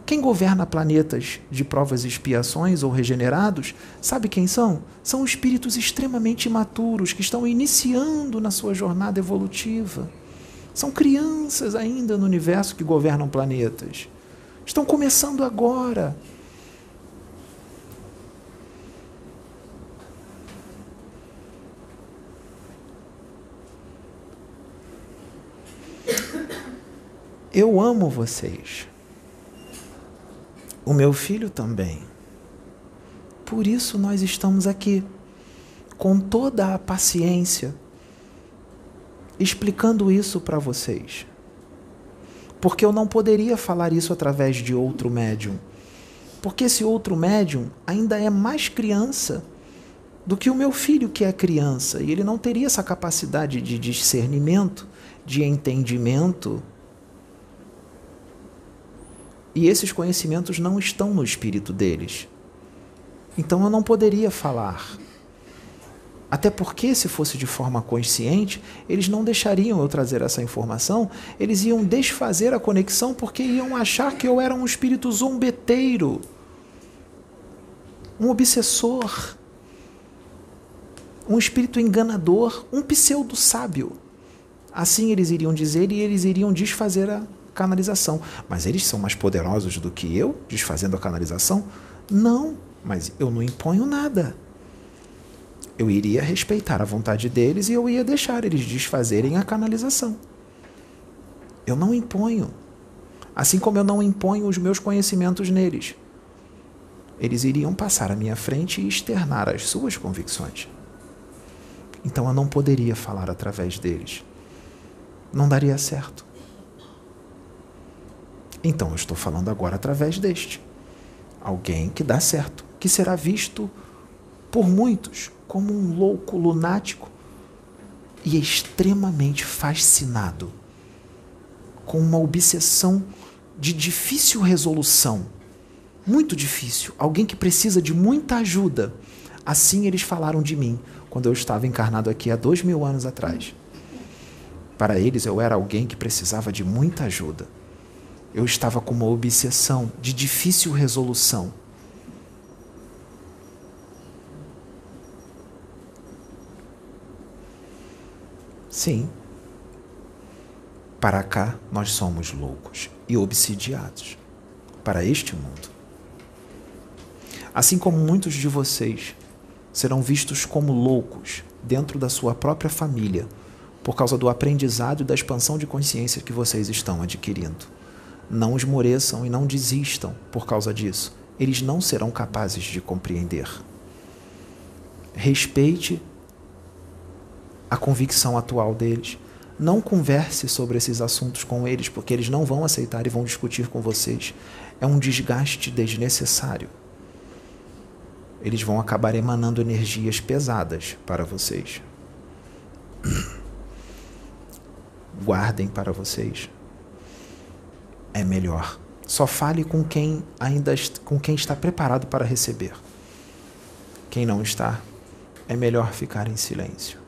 Quem governa planetas de provas e expiações ou regenerados, sabe quem são? São espíritos extremamente imaturos que estão iniciando na sua jornada evolutiva. São crianças ainda no universo que governam planetas. Estão começando agora. Eu amo vocês. O meu filho também. Por isso nós estamos aqui, com toda a paciência, explicando isso para vocês. Porque eu não poderia falar isso através de outro médium. Porque esse outro médium ainda é mais criança do que o meu filho, que é criança, e ele não teria essa capacidade de discernimento, de entendimento e esses conhecimentos não estão no espírito deles. Então eu não poderia falar. Até porque, se fosse de forma consciente, eles não deixariam eu trazer essa informação, eles iam desfazer a conexão porque iam achar que eu era um espírito zombeteiro, um obsessor, um espírito enganador, um pseudo-sábio. Assim eles iriam dizer e eles iriam desfazer a canalização. Mas eles são mais poderosos do que eu, desfazendo a canalização? Não, mas eu não imponho nada. Eu iria respeitar a vontade deles e eu ia deixar eles desfazerem a canalização. Eu não imponho. Assim como eu não imponho os meus conhecimentos neles. Eles iriam passar à minha frente e externar as suas convicções. Então eu não poderia falar através deles. Não daria certo. Então eu estou falando agora através deste. Alguém que dá certo, que será visto por muitos como um louco lunático e extremamente fascinado, com uma obsessão de difícil resolução. Muito difícil. Alguém que precisa de muita ajuda. Assim eles falaram de mim quando eu estava encarnado aqui há dois mil anos atrás. Para eles eu era alguém que precisava de muita ajuda eu estava com uma obsessão de difícil resolução. Sim. Para cá nós somos loucos e obsidiados para este mundo. Assim como muitos de vocês serão vistos como loucos dentro da sua própria família por causa do aprendizado e da expansão de consciência que vocês estão adquirindo. Não esmoreçam e não desistam por causa disso. Eles não serão capazes de compreender. Respeite a convicção atual deles. Não converse sobre esses assuntos com eles, porque eles não vão aceitar e vão discutir com vocês. É um desgaste desnecessário. Eles vão acabar emanando energias pesadas para vocês. (clears throat) Guardem para vocês é melhor. Só fale com quem ainda com quem está preparado para receber. Quem não está, é melhor ficar em silêncio.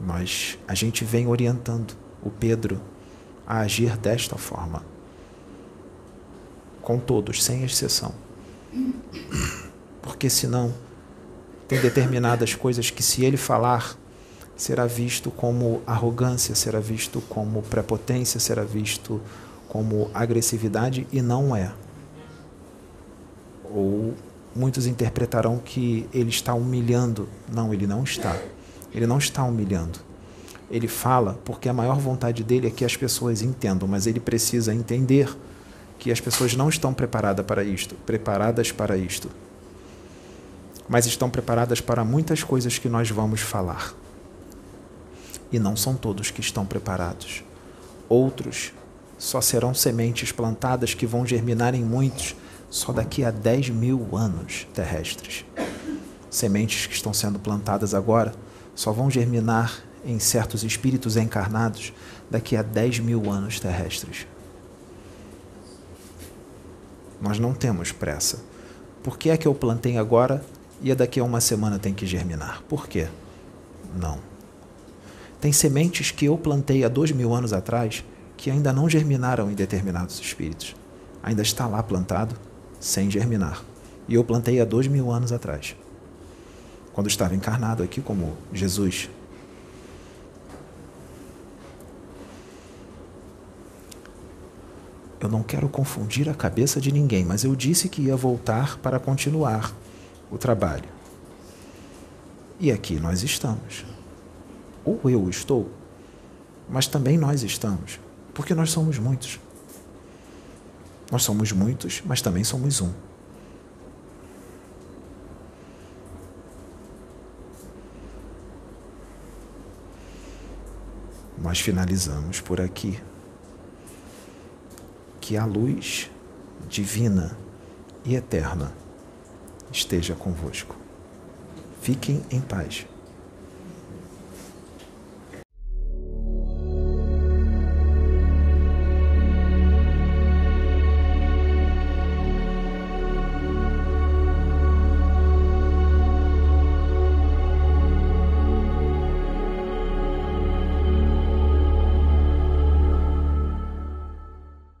Mas a gente vem orientando o Pedro a agir desta forma. Com todos, sem exceção. Porque senão tem determinadas coisas que se ele falar será visto como arrogância, será visto como prepotência, será visto como agressividade e não é. Ou muitos interpretarão que ele está humilhando. Não, ele não está. Ele não está humilhando. Ele fala porque a maior vontade dele é que as pessoas entendam, mas ele precisa entender que as pessoas não estão preparadas para isto, preparadas para isto. Mas estão preparadas para muitas coisas que nós vamos falar. E não são todos que estão preparados. Outros só serão sementes plantadas que vão germinar em muitos só daqui a 10 mil anos terrestres. Sementes que estão sendo plantadas agora só vão germinar em certos espíritos encarnados daqui a 10 mil anos terrestres. Nós não temos pressa. Por que é que eu plantei agora e daqui a uma semana tem que germinar? Por quê? Não. Tem sementes que eu plantei há dois mil anos atrás que ainda não germinaram em determinados espíritos. Ainda está lá plantado sem germinar. E eu plantei há dois mil anos atrás, quando estava encarnado aqui como Jesus. Eu não quero confundir a cabeça de ninguém, mas eu disse que ia voltar para continuar o trabalho. E aqui nós estamos. Ou eu estou, mas também nós estamos, porque nós somos muitos. Nós somos muitos, mas também somos um. Nós finalizamos por aqui. Que a luz divina e eterna esteja convosco. Fiquem em paz.